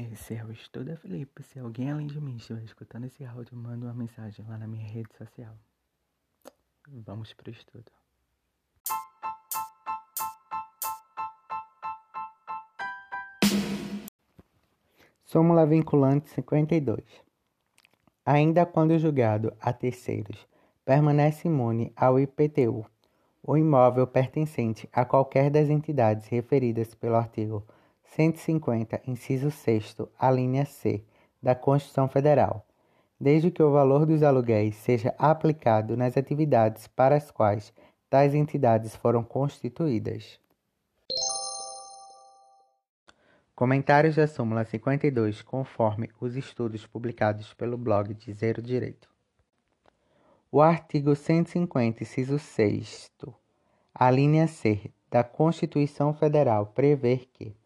Esse é o Estuda Felipe. Se alguém além de mim estiver escutando esse áudio, manda uma mensagem lá na minha rede social. Vamos pro estudo. Súmula vinculante 52. Ainda quando julgado a terceiros, permanece imune ao IPTU o imóvel pertencente a qualquer das entidades referidas pelo artigo 150, inciso 6, a linha C da Constituição Federal, desde que o valor dos aluguéis seja aplicado nas atividades para as quais tais entidades foram constituídas. Comentários da súmula 52, conforme os estudos publicados pelo blog de Zero Direito. O artigo 150, inciso 6, a linha C da Constituição Federal prevê que,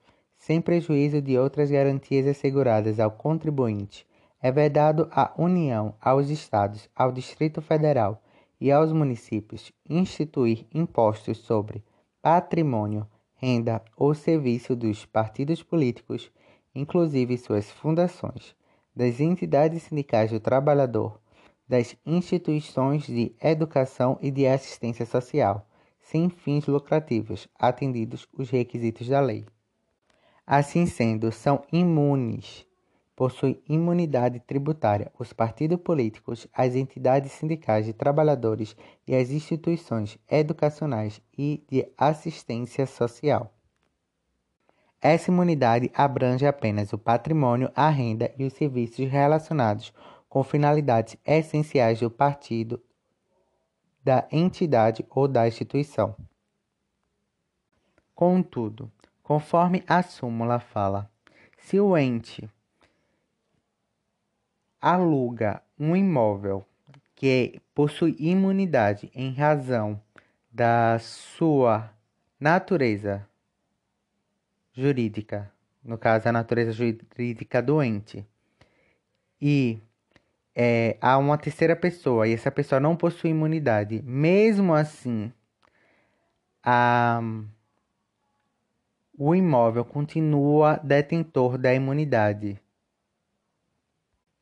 sem prejuízo de outras garantias asseguradas ao contribuinte, é vedado à União, aos Estados, ao Distrito Federal e aos municípios instituir impostos sobre patrimônio renda ou serviço dos partidos políticos, inclusive suas fundações, das entidades sindicais do trabalhador, das instituições de educação e de assistência social, sem fins lucrativos, atendidos os requisitos da lei. Assim sendo, são imunes, possuem imunidade tributária os partidos políticos, as entidades sindicais de trabalhadores e as instituições educacionais e de assistência social. Essa imunidade abrange apenas o patrimônio, a renda e os serviços relacionados com finalidades essenciais do partido, da entidade ou da instituição. Contudo, conforme a súmula fala, se o ente aluga um imóvel que possui imunidade em razão da sua natureza jurídica, no caso a natureza jurídica doente, e é, há uma terceira pessoa e essa pessoa não possui imunidade, mesmo assim, a, o imóvel continua detentor da imunidade.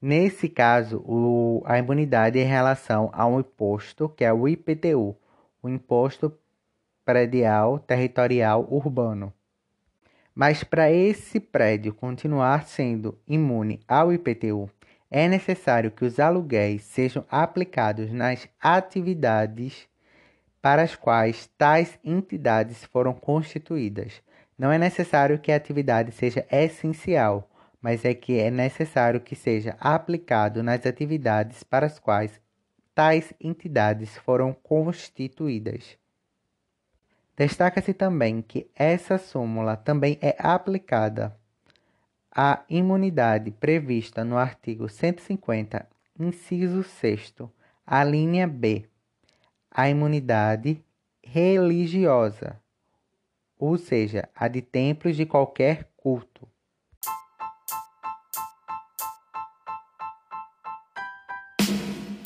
Nesse caso, o, a imunidade é em relação a um imposto, que é o IPTU, o Imposto Predial Territorial Urbano. Mas para esse prédio continuar sendo imune ao IPTU, é necessário que os aluguéis sejam aplicados nas atividades para as quais tais entidades foram constituídas. Não é necessário que a atividade seja essencial, mas é que é necessário que seja aplicado nas atividades para as quais tais entidades foram constituídas. Destaca-se também que essa súmula também é aplicada à imunidade prevista no artigo 150, inciso 6, a linha B, a imunidade religiosa, ou seja, a de templos de qualquer culto